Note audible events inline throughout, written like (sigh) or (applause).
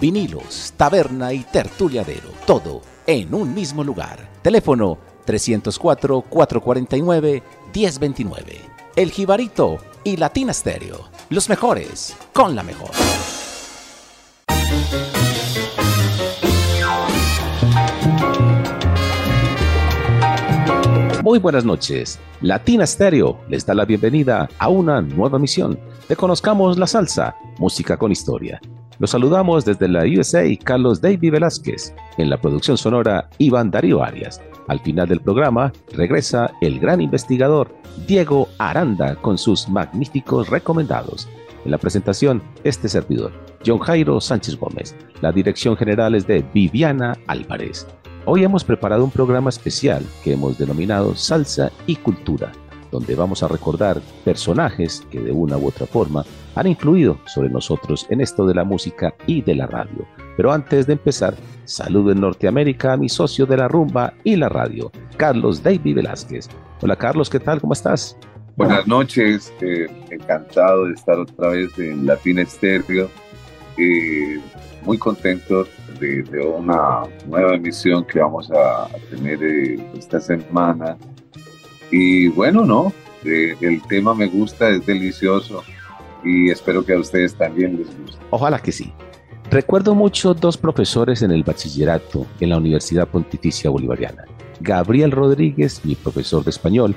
vinilos, taberna y tertuliadero, todo en un mismo lugar. Teléfono 304-449-1029. El Jibarito y Latina Stereo, los mejores con la mejor. Muy buenas noches. Latina Stereo les da la bienvenida a una nueva misión de Conozcamos la Salsa, música con historia. Los saludamos desde la USA Carlos David Velázquez, en la producción sonora Iván Darío Arias. Al final del programa regresa el gran investigador Diego Aranda con sus magníficos recomendados. En la presentación, este servidor, John Jairo Sánchez Gómez. La dirección general es de Viviana Álvarez. Hoy hemos preparado un programa especial que hemos denominado Salsa y Cultura, donde vamos a recordar personajes que de una u otra forma han influido sobre nosotros en esto de la música y de la radio. Pero antes de empezar, saludo en Norteamérica a mi socio de la rumba y la radio, Carlos David Velázquez. Hola Carlos, ¿qué tal? ¿Cómo estás? Buenas noches, eh, encantado de estar otra vez en Latina Estéreo. Eh, muy contento de, una nueva emisión que vamos a, tener eh, esta semana. Y bueno, no, eh, el tema me gusta, es delicioso y espero que a ustedes también les guste. Ojalá que sí. Recuerdo mucho dos profesores en el bachillerato en la Universidad Pontificia Bolivariana. Gabriel Rodríguez, mi profesor de español,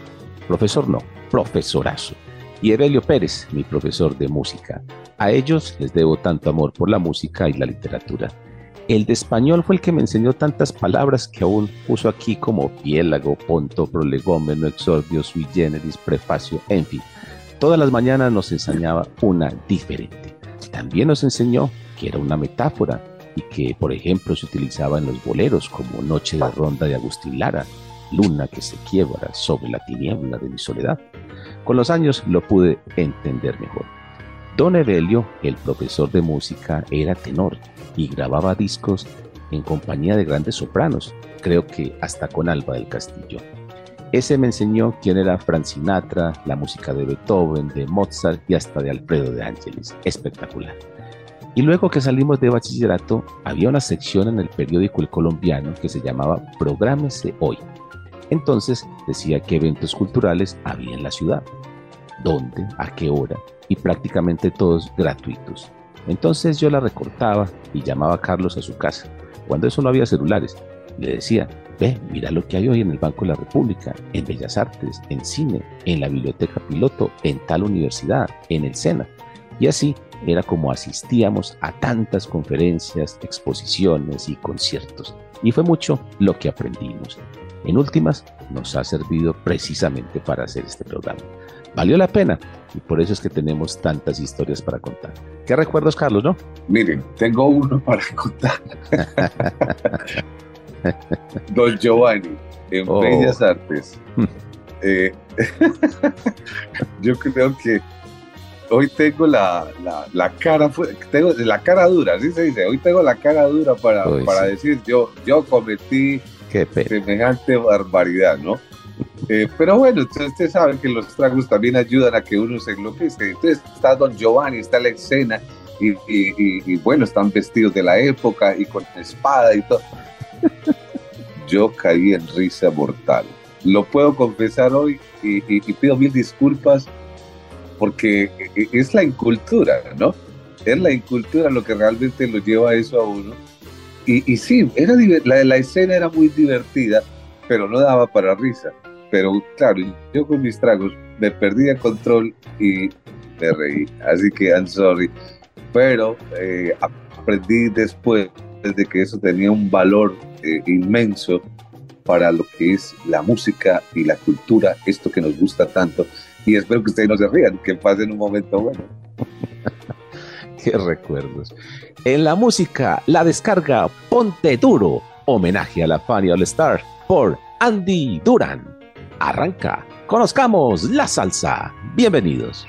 profesor no, profesorazo, y Evelio Pérez, mi profesor de música. A ellos les debo tanto amor por la música y la literatura. El de español fue el que me enseñó tantas palabras que aún puso aquí como piélago, ponto, prolegómeno, exordio, sui generis, prefacio, en fin. Todas las mañanas nos enseñaba una diferente. También nos enseñó que era una metáfora y que, por ejemplo, se utilizaba en los boleros como Noche de Ronda de Agustín Lara, Luna que se quiebra sobre la tiniebla de mi soledad. Con los años lo pude entender mejor. Don Evelio, el profesor de música, era tenor y grababa discos en compañía de grandes sopranos, creo que hasta con Alba del Castillo. Ese me enseñó quién era Frank Sinatra, la música de Beethoven, de Mozart y hasta de Alfredo de Ángeles. Espectacular. Y luego que salimos de bachillerato, había una sección en el periódico El Colombiano que se llamaba Prográmese Hoy. Entonces decía qué eventos culturales había en la ciudad, dónde, a qué hora, y prácticamente todos gratuitos. Entonces yo la recortaba y llamaba a Carlos a su casa. Cuando eso no había celulares, le decía, ve, mira lo que hay hoy en el Banco de la República, en Bellas Artes, en cine, en la Biblioteca Piloto, en tal universidad, en el SENA. Y así era como asistíamos a tantas conferencias, exposiciones y conciertos. Y fue mucho lo que aprendimos. En últimas, nos ha servido precisamente para hacer este programa valió la pena y por eso es que tenemos tantas historias para contar. ¿Qué recuerdos, Carlos, no? Miren, tengo uno para contar. (laughs) Don Giovanni, en oh. Bellas Artes. Eh, (laughs) yo creo que hoy tengo la, la, cara tengo la cara dura, así se dice, hoy tengo la cara dura para, para decir yo, yo cometí semejante barbaridad, ¿no? Eh, pero bueno, ustedes saben que los tragos también ayudan a que uno se enloquezca. Entonces está Don Giovanni, está la escena, y, bueno, están vestidos de la época y con espada y todo. Yo caí en risa mortal. Lo puedo confesar hoy y, pido mil disculpas porque es la incultura, ¿no? Es la incultura lo que realmente lo lleva a eso a uno. Y, sí, era, la, la escena era muy divertida, pero no daba para risa pero claro, yo con mis tragos me perdí el control y me reí. Así que I'm sorry. Pero eh, aprendí después de que eso tenía un valor eh, inmenso para lo que es la música y la cultura, esto que nos gusta tanto. Y espero que ustedes no se rían, que pasen un momento bueno. (laughs) Qué recuerdos. En la música, la descarga Ponte Duro, homenaje a la Fanny All Star por Andy Duran. Arranca, conozcamos la salsa. Bienvenidos.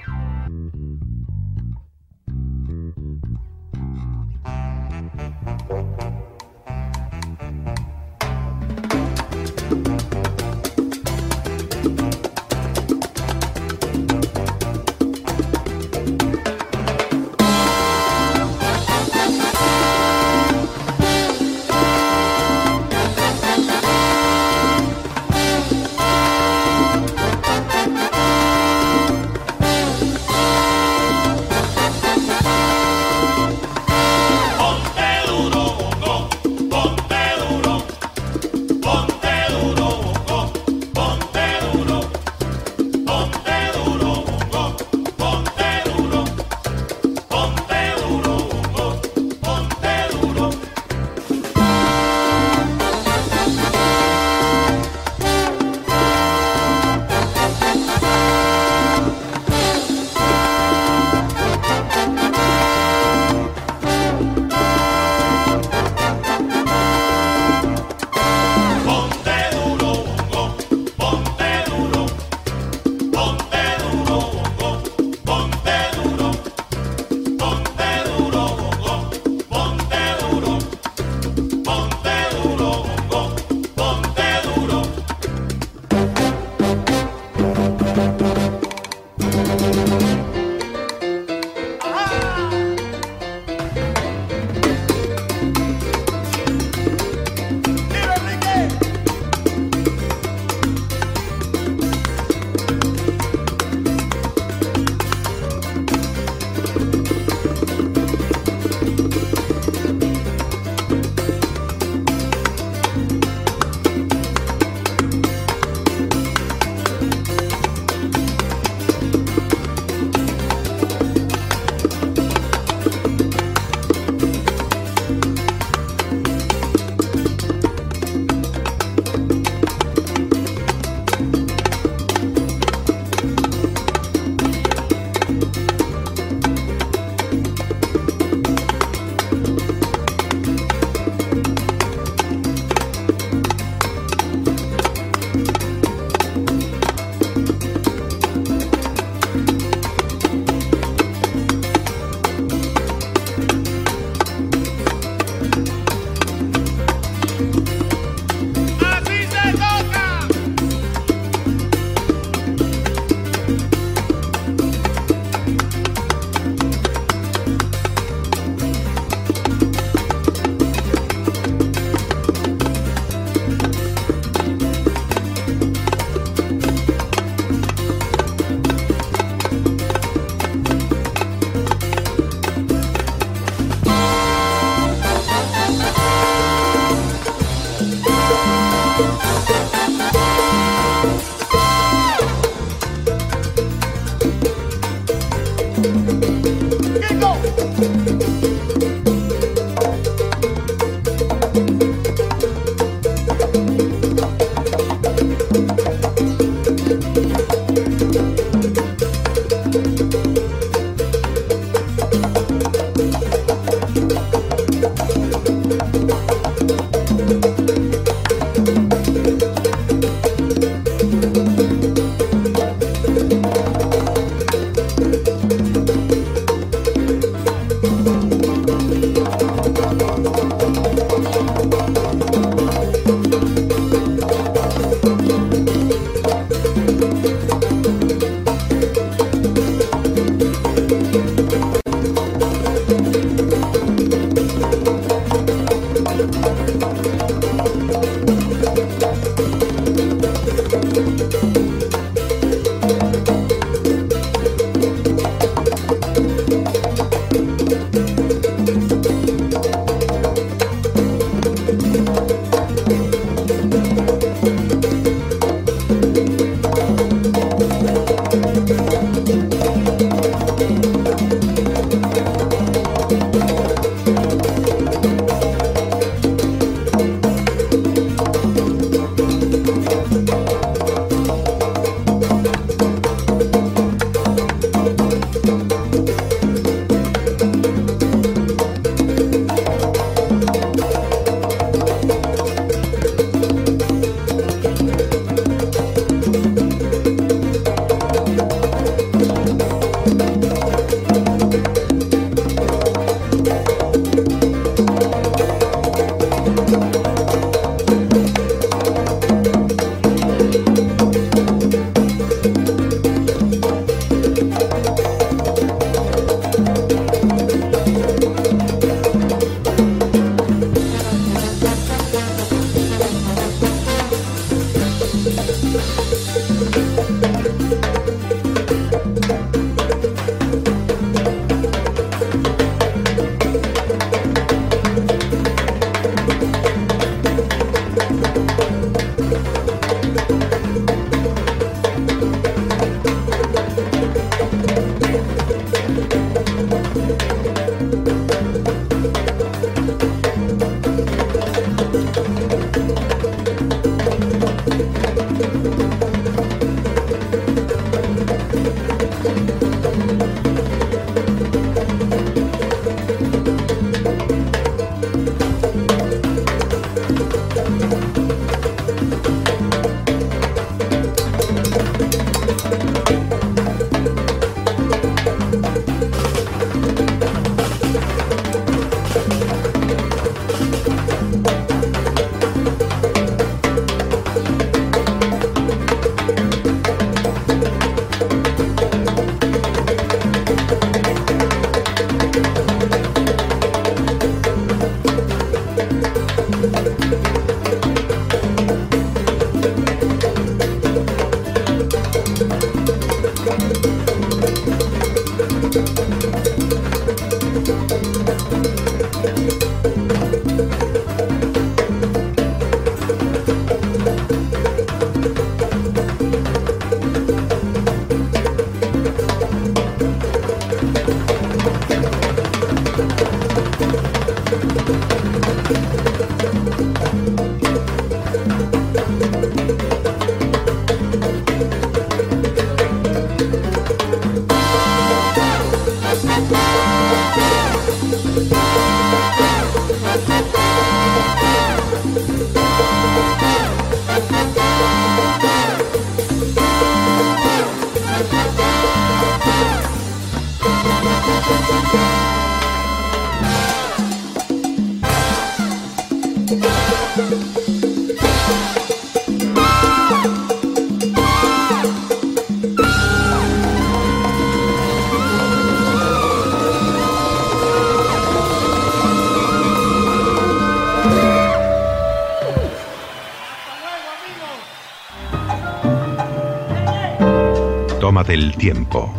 Tiempo.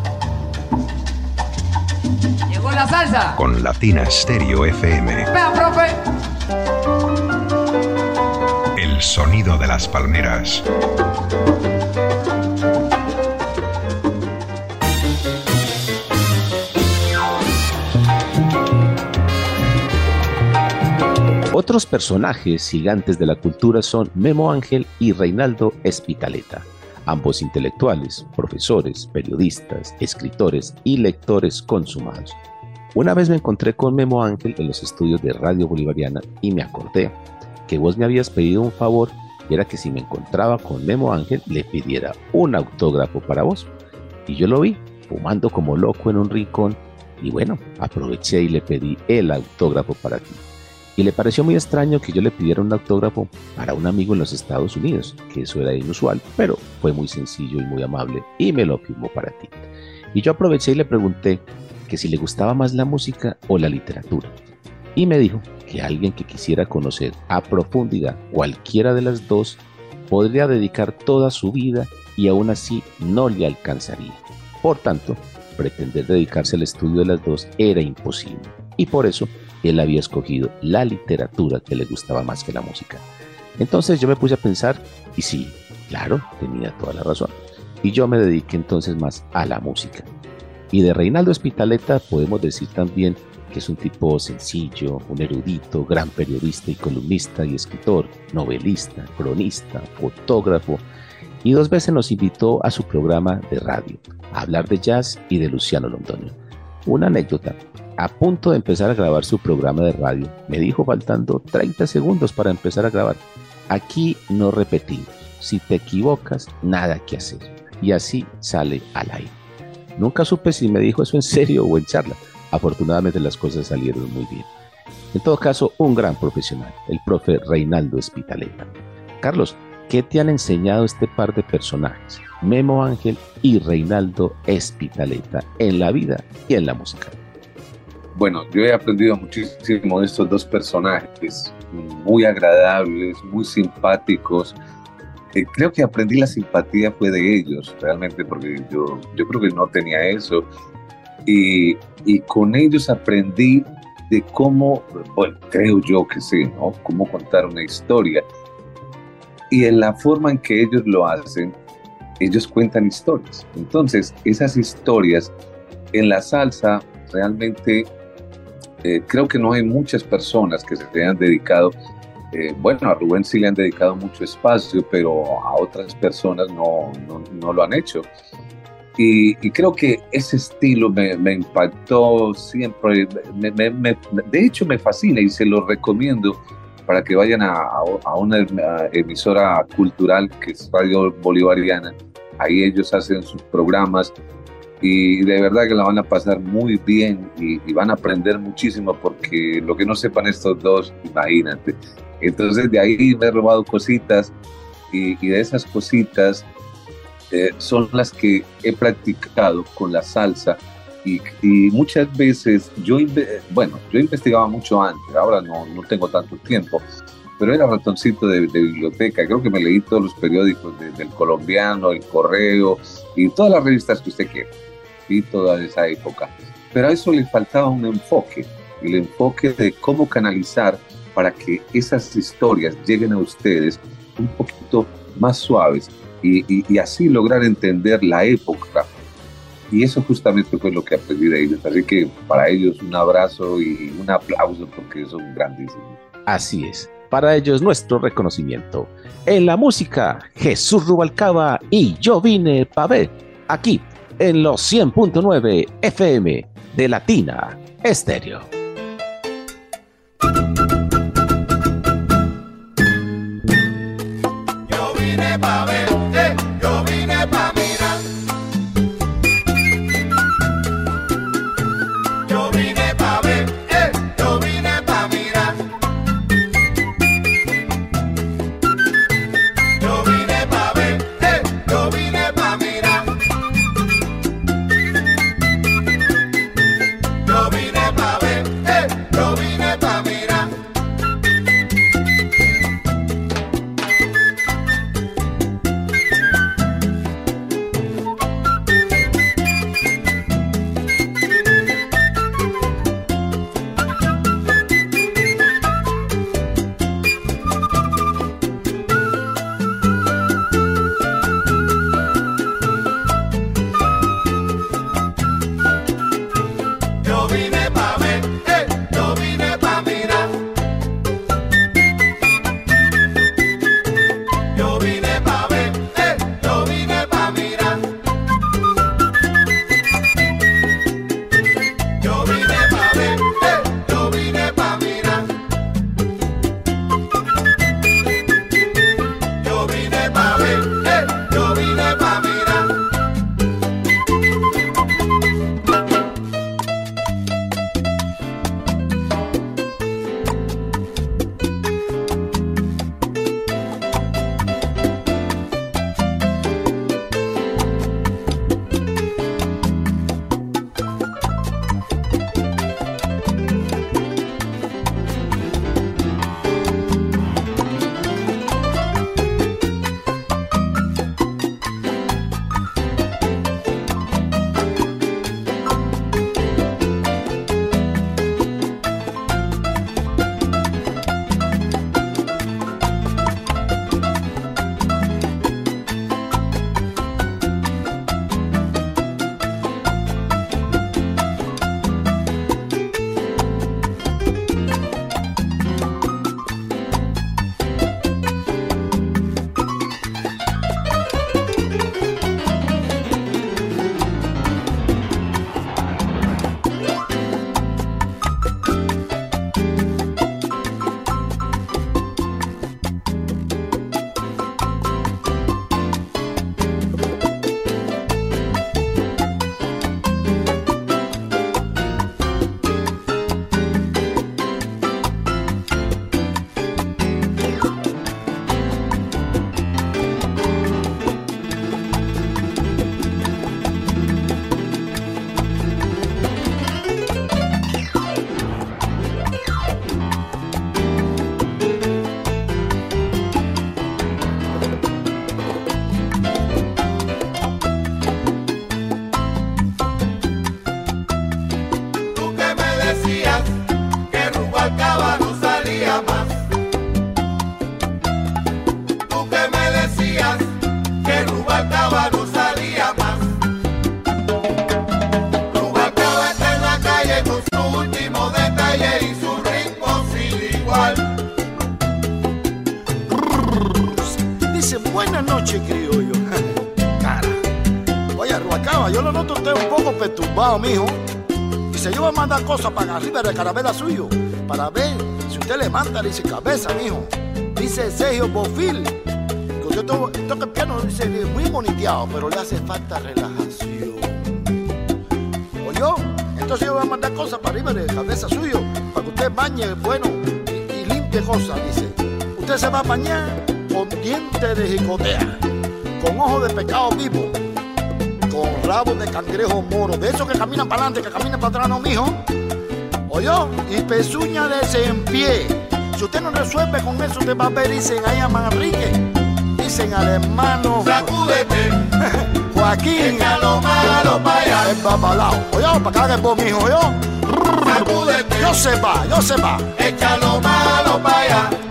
Llegó la salsa. Con Latina Stereo FM. Vea, profe. El sonido de las palmeras. Otros personajes gigantes de la cultura son Memo Ángel y Reinaldo Espitaleta, ambos intelectuales, profesores, periodistas, escritores y lectores consumados. Una vez me encontré con Memo Ángel en los estudios de Radio Bolivariana y me acordé que vos me habías pedido un favor y era que si me encontraba con Memo Ángel le pidiera un autógrafo para vos. Y yo lo vi, fumando como loco en un rincón y bueno, aproveché y le pedí el autógrafo para ti y le pareció muy extraño que yo le pidiera un autógrafo para un amigo en los Estados Unidos, que eso era inusual, pero fue muy sencillo y muy amable y me lo firmó para ti. Y yo aproveché y le pregunté que si le gustaba más la música o la literatura. Y me dijo que alguien que quisiera conocer a profundidad cualquiera de las dos podría dedicar toda su vida y aún así no le alcanzaría. Por tanto, pretender dedicarse al estudio de las dos era imposible. Y por eso él había escogido la literatura que le gustaba más que la música. Entonces yo me puse a pensar, y sí, claro, tenía toda la razón. Y yo me dediqué entonces más a la música. Y de Reinaldo Espitaleta podemos decir también que es un tipo sencillo, un erudito, gran periodista y columnista y escritor, novelista, cronista, fotógrafo, y dos veces nos invitó a su programa de radio a hablar de jazz y de Luciano Londoño. Una anécdota a punto de empezar a grabar su programa de radio, me dijo faltando 30 segundos para empezar a grabar. Aquí no repetimos. Si te equivocas, nada que hacer. Y así sale al aire. Nunca supe si me dijo eso en serio o en charla. Afortunadamente las cosas salieron muy bien. En todo caso, un gran profesional, el profe Reinaldo Espitaleta. Carlos, ¿qué te han enseñado este par de personajes, Memo Ángel y Reinaldo Espitaleta, en la vida y en la música? Bueno, yo he aprendido muchísimo de estos dos personajes, muy agradables, muy simpáticos. Eh, creo que aprendí la simpatía fue de ellos, realmente, porque yo, yo creo que no tenía eso. Y, y con ellos aprendí de cómo, bueno, creo yo que sí, ¿no? Cómo contar una historia. Y en la forma en que ellos lo hacen, ellos cuentan historias. Entonces, esas historias en la salsa realmente eh, creo que no hay muchas personas que se hayan dedicado, eh, bueno, a Rubén sí le han dedicado mucho espacio, pero a otras personas no, no, lo han hecho. Y, creo que ese estilo me, me impactó siempre, de hecho me fascina y se lo recomiendo para que vayan a, a una emisora cultural que es Radio Bolivariana. Ahí ellos hacen sus programas y de verdad que la van a pasar muy bien y, van a aprender muchísimo porque lo que no sepan estos dos, imagínate. Entonces de ahí me he robado cositas y, de esas cositas eh, son las que he practicado con la salsa y, muchas veces yo, bueno, yo investigaba mucho antes, ahora no, no tengo tanto tiempo, pero era ratoncito de, biblioteca. Creo que me leí todos los periódicos del colombiano, el correo y todas las revistas que usted quiera y toda esa época. Pero a eso le faltaba un enfoque, el enfoque de cómo canalizar para que esas historias lleguen a ustedes un poquito más suaves y, así lograr entender la época. Y eso justamente fue lo que aprendí de ellos. Así que para ellos un abrazo y un aplauso porque son grandísimos. Así es. Para ellos nuestro reconocimiento. En la música, Jesús Rubalcaba y yo vine para ver aquí en los 100.9 FM de Latina Estéreo. Arriba de carabela suyo, para ver si usted le manda, dice cabeza, mijo. Dice Sergio Bofil, que usted toca el piano, dice, muy boniteado, pero le hace falta relajación. Oye, entonces yo voy a mandar cosas para arriba de cabeza suyo, para que usted bañe, bueno, y, limpie cosas, dice. Usted se va a bañar con dientes de jicotea, con ojos de pescado vivo, con rabos de cangrejo moro, de esos que caminan para adelante, que caminan para atrás, no, mijo. Y pezuña de en pie. Si usted no resuelve con eso, usted va a ver, dicen ahí a Manrique, dicen al hermano. Sacúdete. (laughs) Joaquín. Échalo malo para allá. El babalao. Oyó, para acá que vos, mijo, oyó. Sacúdete. Yo se va, yo se va. Échalo malo para allá.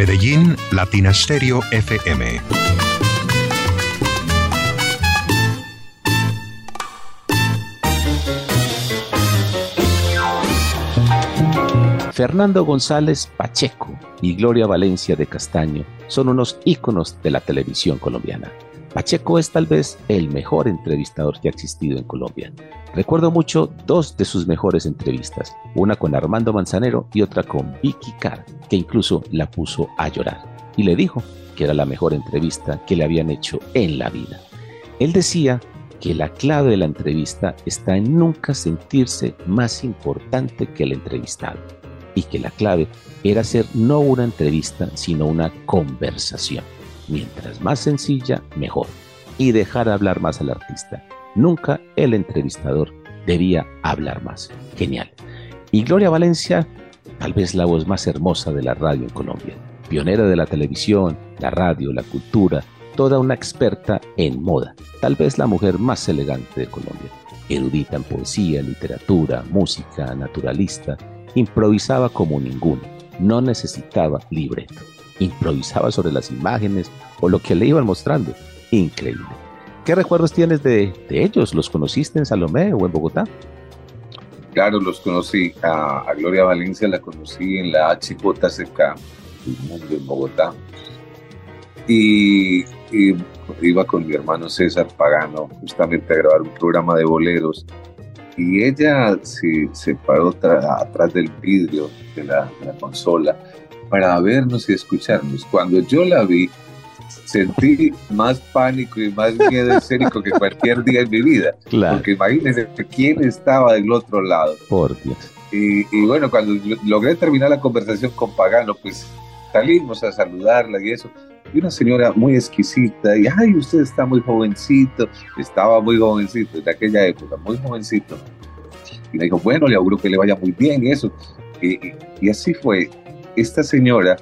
Medellín, Latina Stereo FM. Fernando González Pacheco y Gloria Valencia de Castaño son unos íconos de la televisión colombiana. Pacheco es tal vez el mejor entrevistador que ha existido en Colombia. Recuerdo mucho dos de sus mejores entrevistas, una con Armando Manzanero y otra con Vicky Carr, que incluso la puso a llorar y le dijo que era la mejor entrevista que le habían hecho en la vida. Él decía que la clave de la entrevista está en nunca sentirse más importante que el entrevistado y que la clave era hacer no una entrevista, sino una conversación. Mientras más sencilla, mejor. Y dejar hablar más al artista. Nunca el entrevistador debía hablar más. Genial. Y Gloria Valencia, tal vez la voz más hermosa de la radio en Colombia. Pionera de la televisión, la radio, la cultura, toda una experta en moda. Tal vez la mujer más elegante de Colombia. Erudita en poesía, literatura, música, naturalista, improvisaba como ninguno, no necesitaba libreto, improvisaba sobre las imágenes o lo que le iban mostrando. Increíble. ¿Qué recuerdos tienes de, ellos? ¿Los conociste en Salomé o en Bogotá? Claro, los conocí. A, Gloria Valencia la conocí en la HJCK, en Bogotá. Y, iba con mi hermano César Pagano justamente a grabar un programa de boleros y ella se paró atrás del vidrio de la, consola para vernos y escucharnos. Cuando yo la vi, sentí más pánico y más miedo escénico que cualquier día en mi vida. Porque imagínense quién estaba del otro lado. Por Dios. Y, y, bueno, cuando logré terminar la conversación con Pagano, pues salimos a saludarla y eso y una señora muy exquisita, y ay, usted está muy jovencito, estaba muy jovencito en aquella época, muy jovencito. Y me dijo, bueno, le auguro que le vaya muy bien y eso. Y, así fue. Esta señora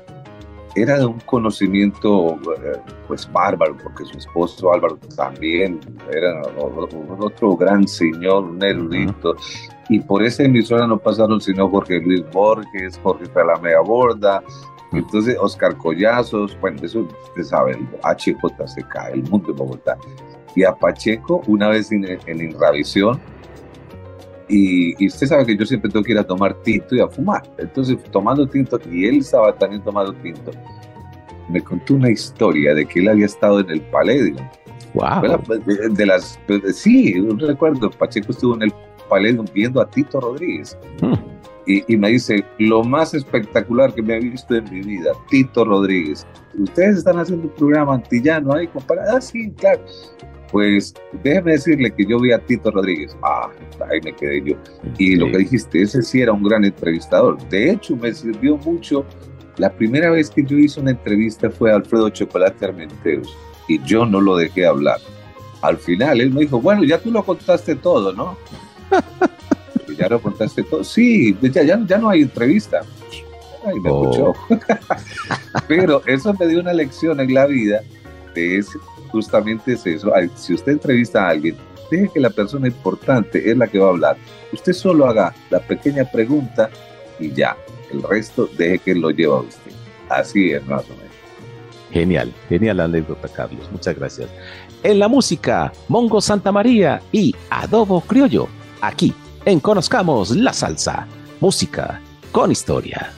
era de un conocimiento eh, pues bárbaro, porque su esposo Álvaro también era otro gran señor, un erudito. Y por esa emisora no pasaron sino Jorge Luis Borges, Jorge Talamea Borda, entonces, Oscar Collazos, bueno, eso usted sabe, el HJCK, el mundo de Bogotá. Y a Pacheco, una vez en, en Inravisión, y, usted sabe que yo siempre tengo que ir a tomar tinto y a fumar. Entonces, tomando tinto, y él estaba también tomando tinto, me contó una historia de que él había estado en el Palladium. Wow. De, las, sí, un recuerdo, Pacheco estuvo en el Palladium viendo a Tito Rodríguez. Hmm y, me dice, lo más espectacular que me ha visto en mi vida, Tito Rodríguez. Ustedes están haciendo un programa antillano ahí, comparado. Ah, sí, claro. Pues déjeme decirle que yo vi a Tito Rodríguez. Ah, ahí me quedé yo. Y lo que dijiste, ese sí era un gran entrevistador. De hecho, me sirvió mucho. La primera vez que yo hice una entrevista fue a Alfredo Chocolate Armenteros y yo no lo dejé hablar. Al final él me dijo, bueno, ya tú lo contaste todo, ¿no? (laughs) ya lo contaste todo. Sí, ya, ya, no hay entrevista. Ay, me oh. (laughs) Pero eso me dio una lección en la vida de es justamente es eso. Si usted entrevista a alguien, deje que la persona importante es la que va a hablar. Usted solo haga la pequeña pregunta y ya. El resto deje que lo lleve a usted. Así es, más o menos. Genial, genial anécdota, Carlos. Muchas gracias. En la música, Mongo Santa María y Adobo Criollo, aquí en Conozcamos la Salsa, música con historia.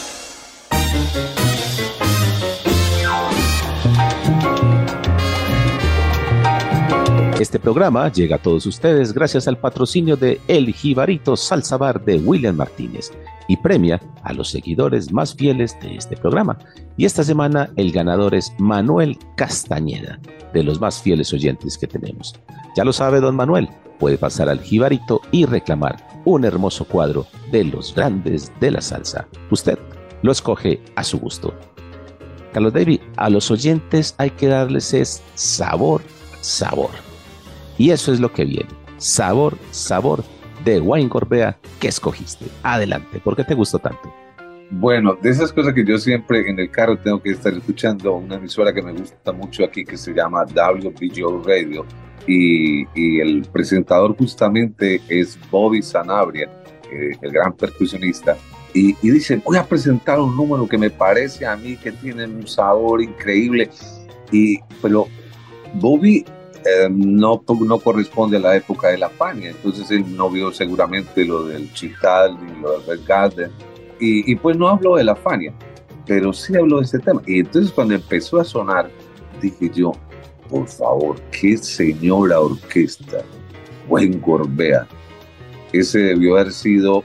Este programa llega a todos ustedes gracias al patrocinio de El Jibarito Salsa Bar de William Martínez y premia a los seguidores más fieles de este programa. Y esta semana el ganador es Manuel Castañeda, de los más fieles oyentes que tenemos. Ya lo sabe don Manuel, puede pasar al Jibarito y reclamar un hermoso cuadro de los grandes de la salsa. Usted lo escoge a su gusto. Carlos David, a los oyentes hay que darles es sabor, sabor. Y eso es lo que viene. Sabor, sabor de Wine Gorbea que escogiste. Adelante, ¿por qué te gustó tanto? Bueno, de esas cosas que yo siempre en el carro tengo que estar escuchando, una emisora que me gusta mucho aquí que se llama WBGO Radio y, y el presentador justamente es Bobby Sanabria, eh, el gran percusionista y, dice, voy a presentar un número que me parece a mí que tiene un sabor increíble, y, pero Bobby eh, no, no corresponde a la época de la Fania, entonces él no vio seguramente lo del Chital ni lo del Garden, y, y, pues no habló de la Fania, pero sí habló de ese tema. Y entonces cuando empezó a sonar, dije yo, por favor, qué señora orquesta, buen Gorbea. Ese debió haber sido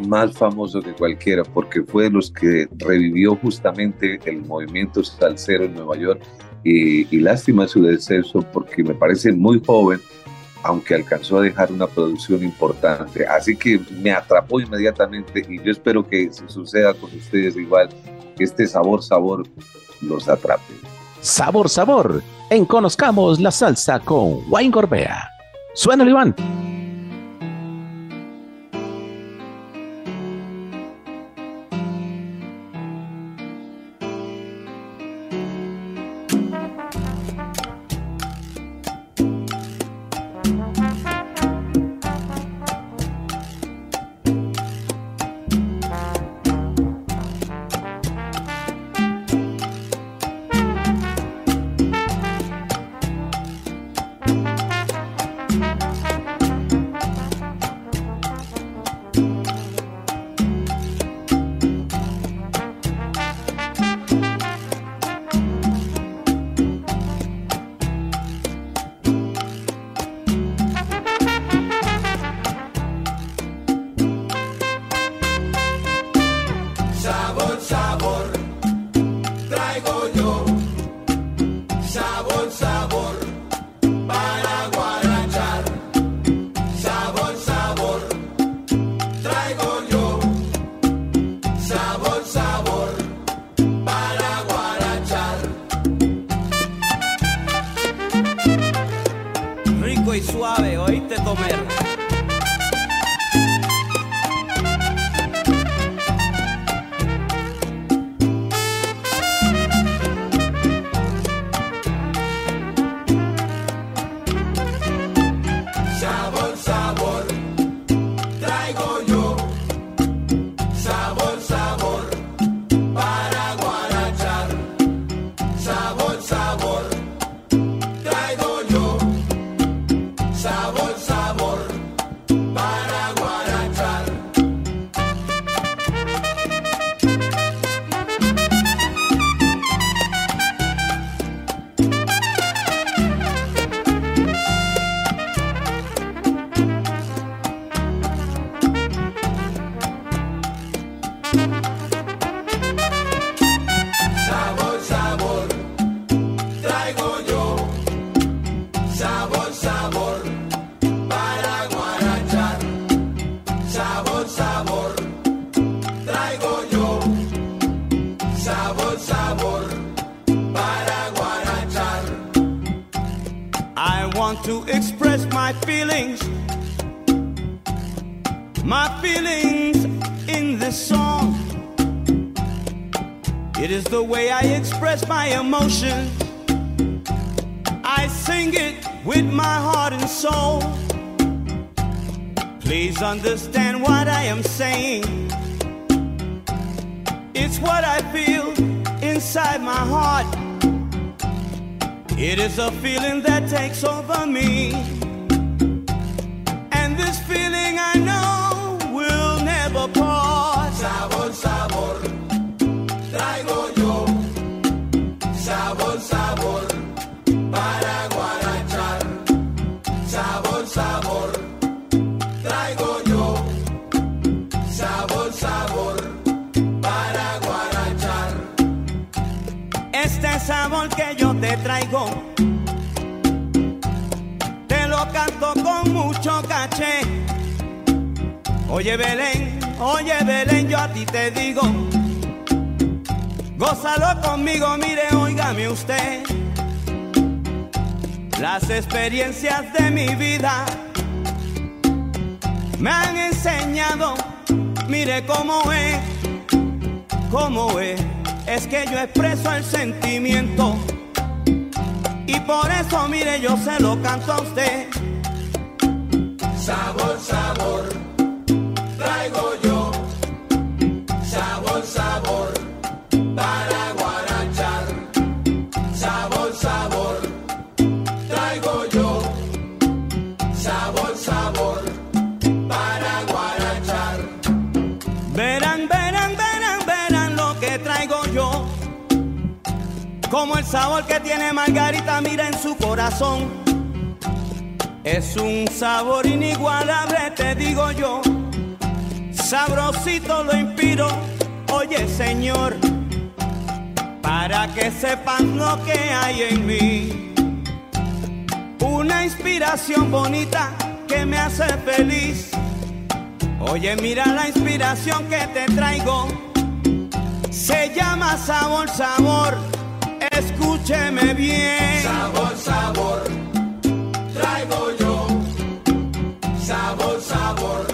más famoso que cualquiera porque fue de los que revivió justamente el movimiento salsero en Nueva York y, lástima su deceso porque me parece muy joven aunque alcanzó a dejar una producción importante. Así que me atrapó inmediatamente y yo espero que suceda con ustedes igual, que este sabor, sabor los atrape. Sabor, sabor, en Conozcamos la Salsa con Wayne Gorbea. Suena, Iván. Feelings in this song. It is the way I express my emotion. I sing it with my heart and soul. Please understand what I am saying. It's what I feel inside my heart. It is a feeling that takes over me. Traigo, te lo canto con mucho caché. Oye Belén, oye Belén, yo a ti te digo, gózalo conmigo, mire, óigame usted. Las experiencias de mi vida me han enseñado, mire cómo es, cómo es, es que yo expreso el sentimiento. Por eso, mire, yo se lo canto a usted. Sabor, sabor, traigo yo. Sabor que tiene Margarita, mira en su corazón. Es un sabor inigualable, te digo yo. Sabrosito lo inspiro, oye Señor, para que sepan lo que hay en mí. Una inspiración bonita que me hace feliz. Oye, mira la inspiración que te traigo. Se llama sabor, sabor. Escúcheme bien. Sabor, sabor, traigo yo. Sabor, sabor,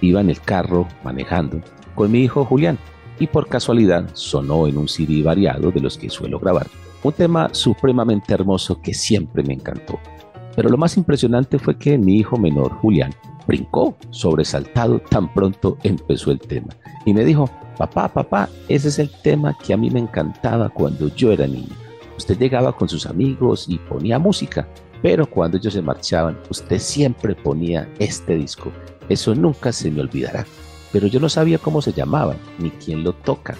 Iba en el carro manejando con mi hijo Julián y por casualidad sonó en un CD variado de los que suelo grabar un tema supremamente hermoso que siempre me encantó. Pero lo más impresionante fue que mi hijo menor Julián brincó sobresaltado tan pronto empezó el tema y me dijo, Papá, papá, ese es el tema que a mí me encantaba cuando yo era niño. Usted llegaba con sus amigos y ponía música, pero cuando ellos se marchaban, usted siempre ponía este disco. Eso nunca se me olvidará. Pero yo no sabía cómo se llamaba, ni quién lo toca.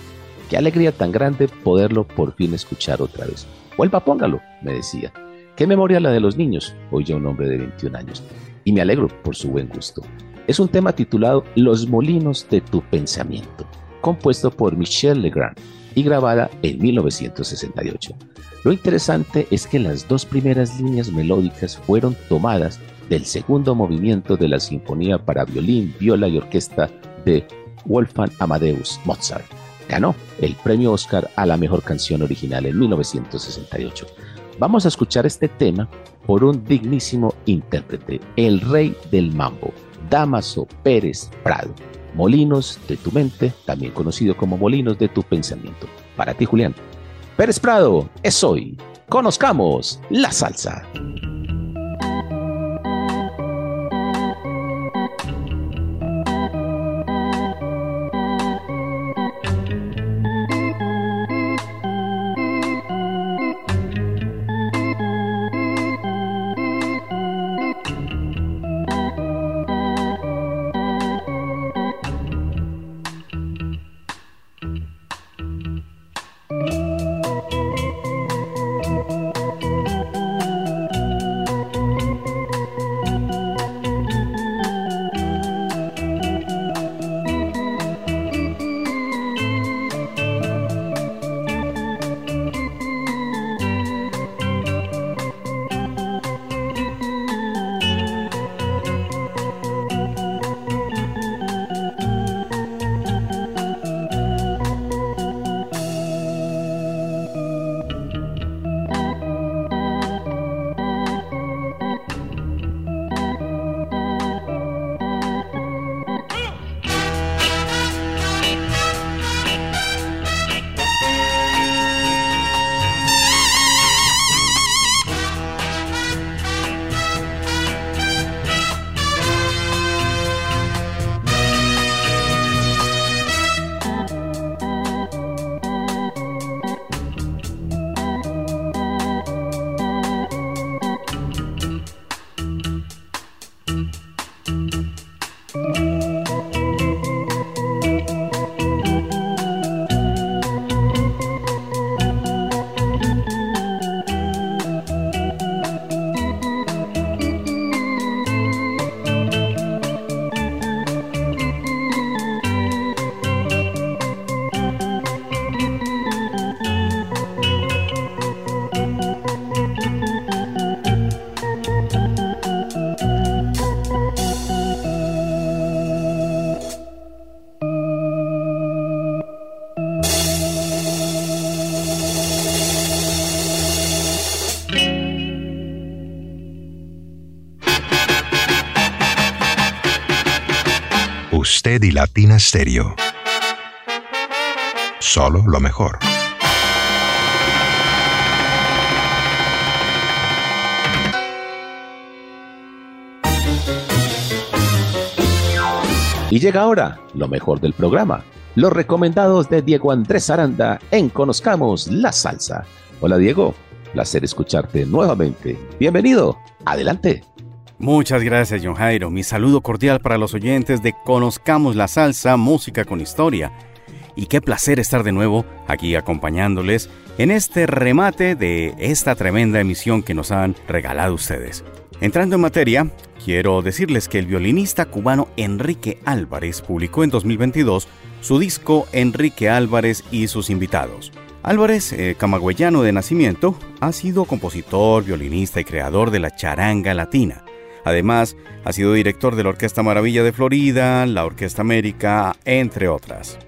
Qué alegría tan grande poderlo por fin escuchar otra vez. Vuelva, póngalo, me decía. Qué memoria la de los niños, hoy ya un hombre de 21 años. Y me alegro por su buen gusto. Es un tema titulado Los molinos de tu pensamiento compuesto por Michel Legrand y grabada en 1968. Lo interesante es que las dos primeras líneas melódicas fueron tomadas del segundo movimiento de la Sinfonía para violín, viola y orquesta de Wolfgang Amadeus Mozart. Ganó el premio Oscar a la mejor canción original en 1968. Vamos a escuchar este tema por un dignísimo intérprete, el rey del mambo, Damaso Pérez Prado. Molinos de tu mente, también conocido como Molinos de tu pensamiento. Para ti, Julián. Pérez Prado, es hoy. Conozcamos la salsa. Latina Stereo. Solo lo mejor. Y llega ahora lo mejor del programa, los recomendados de Diego Andrés Aranda en Conozcamos la Salsa. Hola Diego, placer escucharte nuevamente. Bienvenido, adelante. Muchas gracias, John Jairo. Mi saludo cordial para los oyentes de Conozcamos la Salsa, Música con Historia. Y qué placer estar de nuevo aquí acompañándoles en este remate de esta tremenda emisión que nos han regalado ustedes. Entrando en materia, quiero decirles que el violinista cubano Enrique Álvarez publicó en 2022 su disco Enrique Álvarez y sus invitados. Álvarez, eh, camagüeyano de nacimiento, ha sido compositor, violinista y creador de la charanga latina Además, ha sido director de la Orquesta Maravilla de Florida, la Orquesta América, entre otras.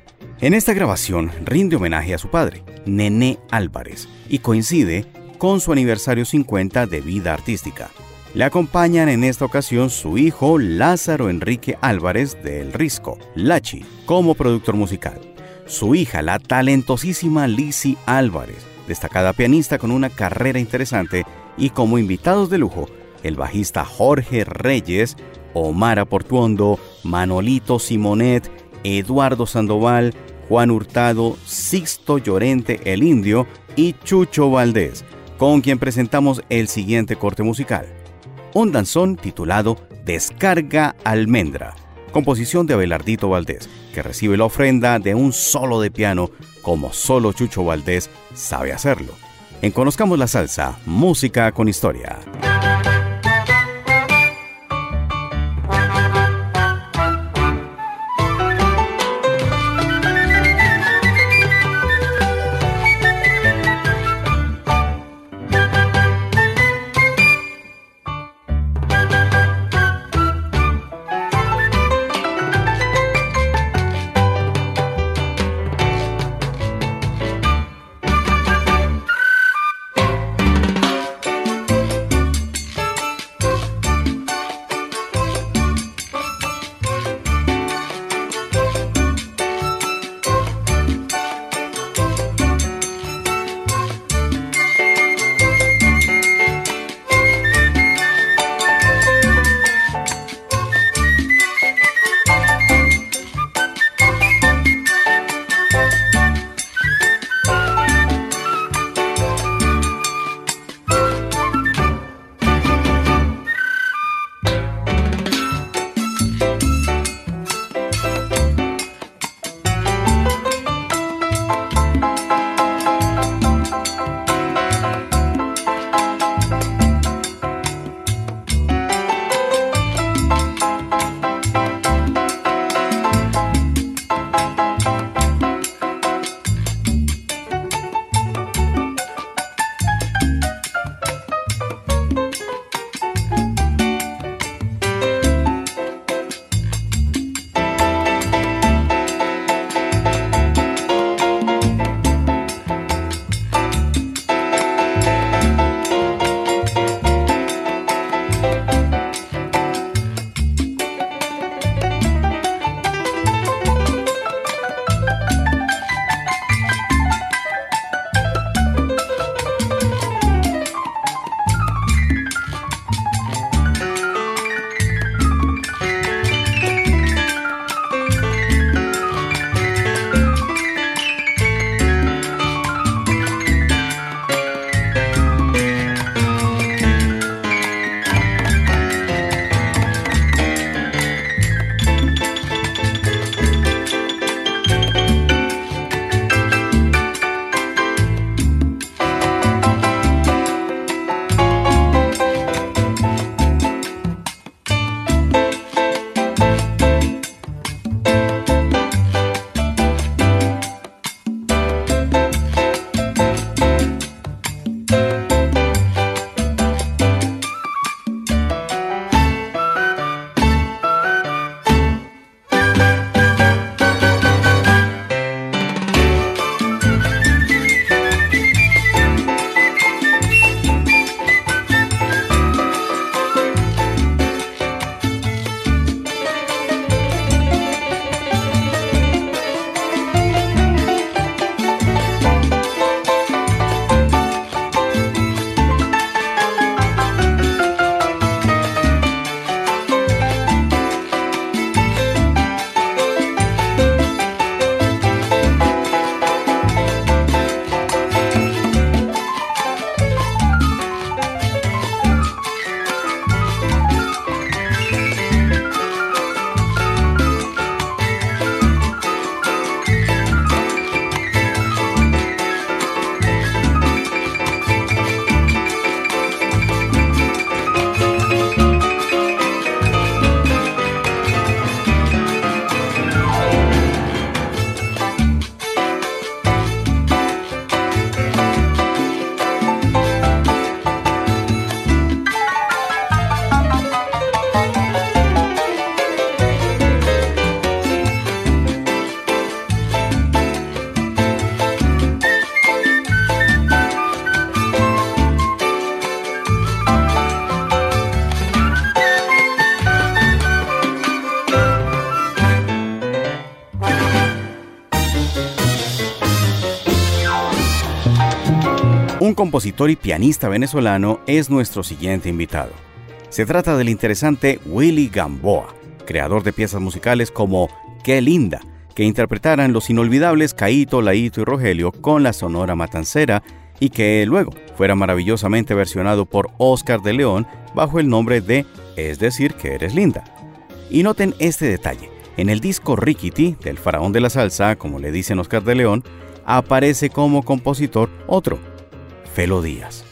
En esta grabación rinde homenaje a su padre, Nené Álvarez, y coincide con su aniversario 50 de vida artística. Le acompañan en esta ocasión su hijo Lázaro Enrique Álvarez del Risco, Lachi, como productor musical. Su hija, la talentosísima Lizzie Álvarez, destacada pianista con una carrera interesante y como invitados de lujo el bajista Jorge Reyes, Omar Aportuondo, Manolito Simonet, Eduardo Sandoval, Juan Hurtado, Sixto Llorente el Indio y Chucho Valdés, con quien presentamos el siguiente corte musical. Un danzón titulado Descarga Almendra, composición de Abelardito Valdés, que recibe la ofrenda de un solo de piano como solo Chucho Valdés sabe hacerlo. En Conozcamos la Salsa, música con historia. Compositor y pianista venezolano es nuestro siguiente invitado. Se trata del interesante Willy Gamboa, creador de piezas musicales como Qué linda, que interpretaran los inolvidables Caíto, Laito y Rogelio con la Sonora Matancera y que luego fuera maravillosamente versionado por Oscar de León bajo el nombre de Es decir que eres linda. Y noten este detalle. En el disco Rickety del faraón de la salsa, como le dicen Oscar de León, aparece como compositor otro, Felo Díaz.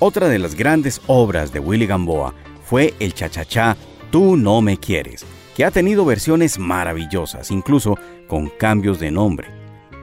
Otra de las grandes obras de Willy Gamboa fue el cha-cha-cha Tú no me quieres, que ha tenido versiones maravillosas, incluso con cambios de nombre.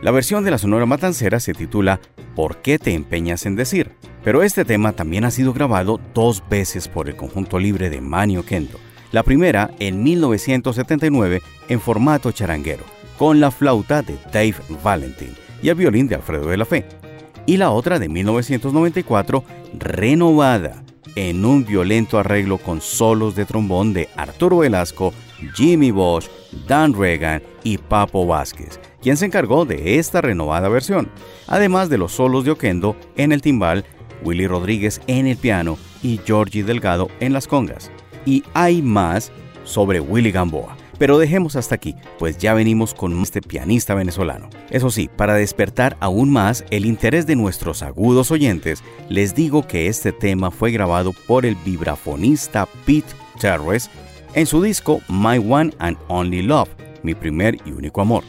La versión de la Sonora Matancera se titula ¿Por qué te empeñas en decir? Pero este tema también ha sido grabado dos veces por el conjunto libre de Manio Kendo. La primera en 1979 en formato charanguero, con la flauta de Dave Valentin y el violín de Alfredo de la Fe. Y la otra de 1994 renovada en un violento arreglo con solos de trombón de Arturo Velasco, Jimmy Bosch, Dan Reagan y Papo Vázquez, quien se encargó de esta renovada versión, además de los solos de Oquendo en el timbal, Willy Rodríguez en el piano y Georgie Delgado en las congas. Y hay más sobre Willy Gamboa. Pero dejemos hasta aquí, pues ya venimos con este pianista venezolano. Eso sí, para despertar aún más el interés de nuestros agudos oyentes, les digo que este tema fue grabado por el vibrafonista Pete Terres en su disco My One and Only Love, mi primer y único amor,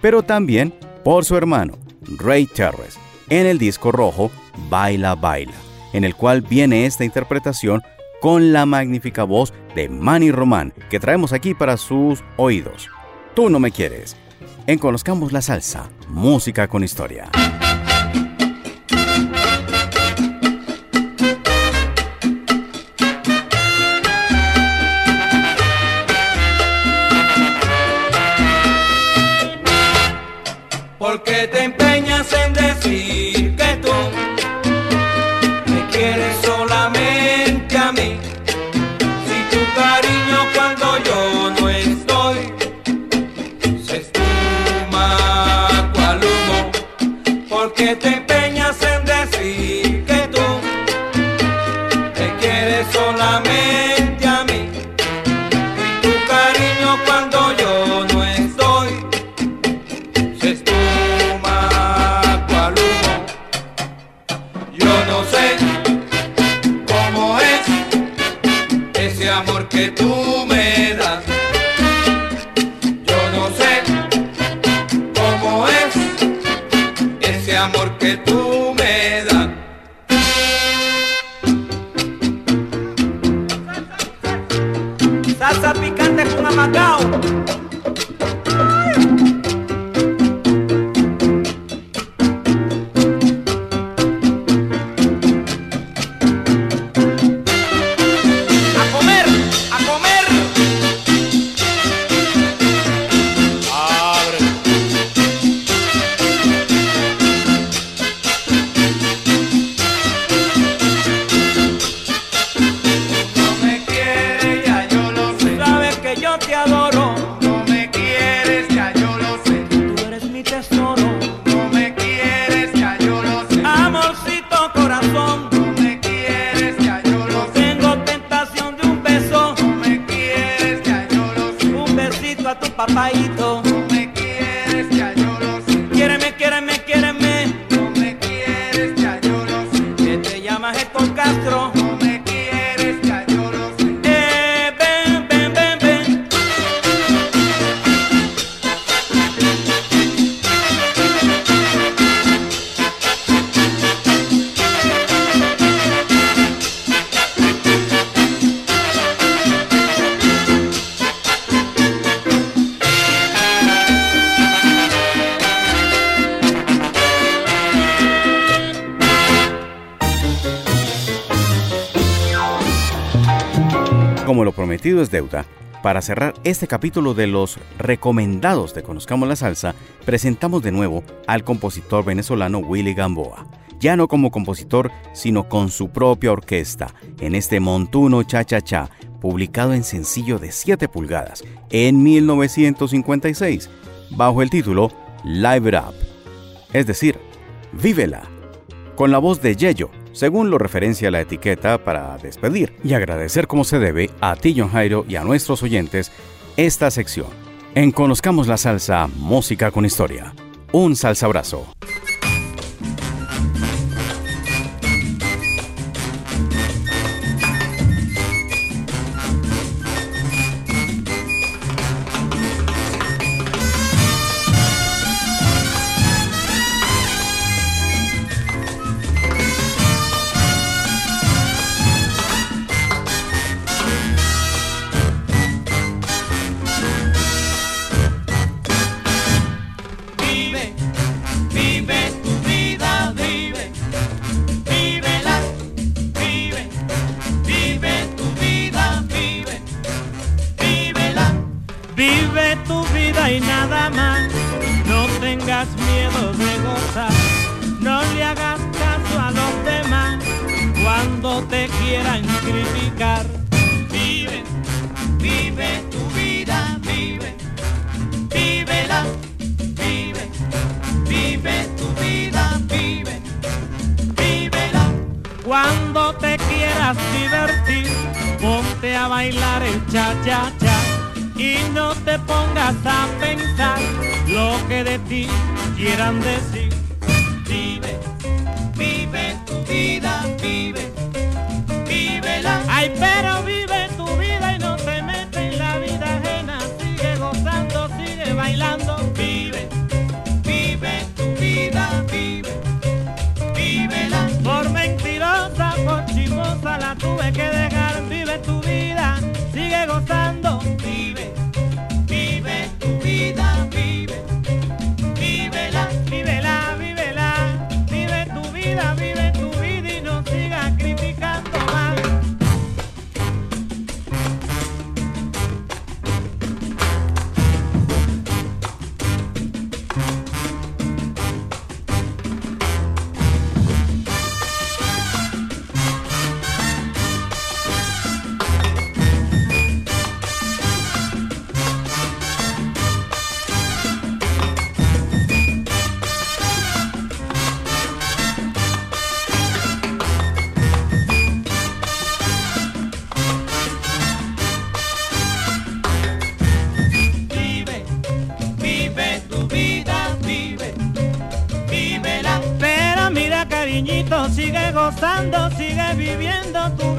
pero también por su hermano Ray Terres en el disco rojo Baila Baila, en el cual viene esta interpretación con la magnífica voz de Manny Román que traemos aquí para sus oídos. Tú no me quieres. En Conozcamos la Salsa, música con historia. Porque te empeñas en decir Como lo prometido es deuda, para cerrar este capítulo de los recomendados de Conozcamos la Salsa, presentamos de nuevo al compositor venezolano Willy Gamboa. Ya no como compositor, sino con su propia orquesta, en este Montuno Cha Cha Cha, publicado en sencillo de 7 pulgadas en 1956, bajo el título Live It Up, es decir, Vívela. con la voz de Yello, según lo referencia la etiqueta para despedir y agradecer como se debe a ti, John Jairo, y a nuestros oyentes esta sección. En Conozcamos la Salsa, Música con Historia. Un salsa abrazo.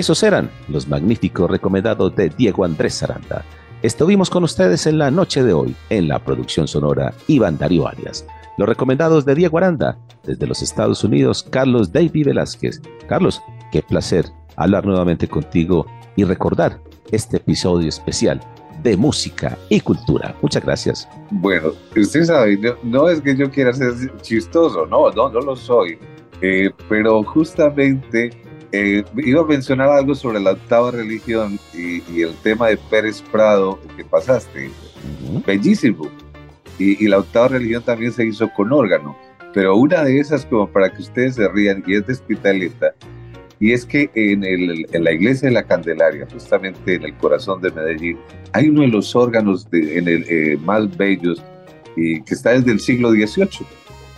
Esos eran los magníficos recomendados de Diego Andrés Saranda. Estuvimos con ustedes en la noche de hoy, en la producción sonora Iván Darío Arias. Los recomendados de Diego Aranda, desde los Estados Unidos, Carlos David Velázquez. Carlos, qué placer hablar nuevamente contigo y recordar este episodio especial de música y cultura. Muchas gracias. Bueno, usted sabe, no, es que yo quiera ser chistoso, no, no, no lo soy, eh, pero justamente eh, iba a mencionar algo sobre la octava religión y, el tema de Pérez Prado que pasaste. Bellísimo. Y, la octava religión también se hizo con órgano. Pero una de esas, como para que ustedes se rían, y es de Hospitaleta, y es que en, el, en, la iglesia de la Candelaria, justamente en el corazón de Medellín, hay uno de los órganos de, en el, eh, más bellos y que está desde el siglo XVIII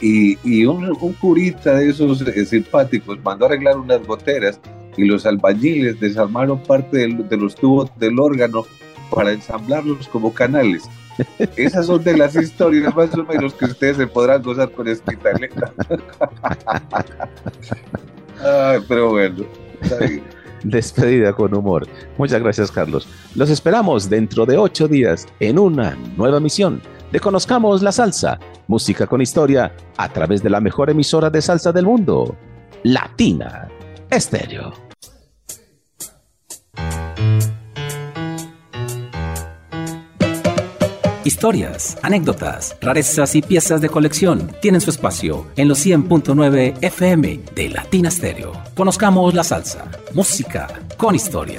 y, un, curita de esos eh, simpáticos mandó a arreglar unas goteras y los albañiles desarmaron parte de los tubos del órgano para ensamblarlos como canales. Esas son de las historias más o menos que ustedes se podrán gozar con Hospitaleta. (laughs) pero bueno, Despedida con humor. Muchas gracias, Carlos. Los esperamos dentro de ocho días en una nueva misión de Conozcamos la Salsa, música con historia, a través de la mejor emisora de salsa del mundo, Latina Estéreo. Historias, anécdotas, rarezas y piezas de colección tienen su espacio en los 100.9 FM de Latina Stereo. Conozcamos la salsa, música con historia.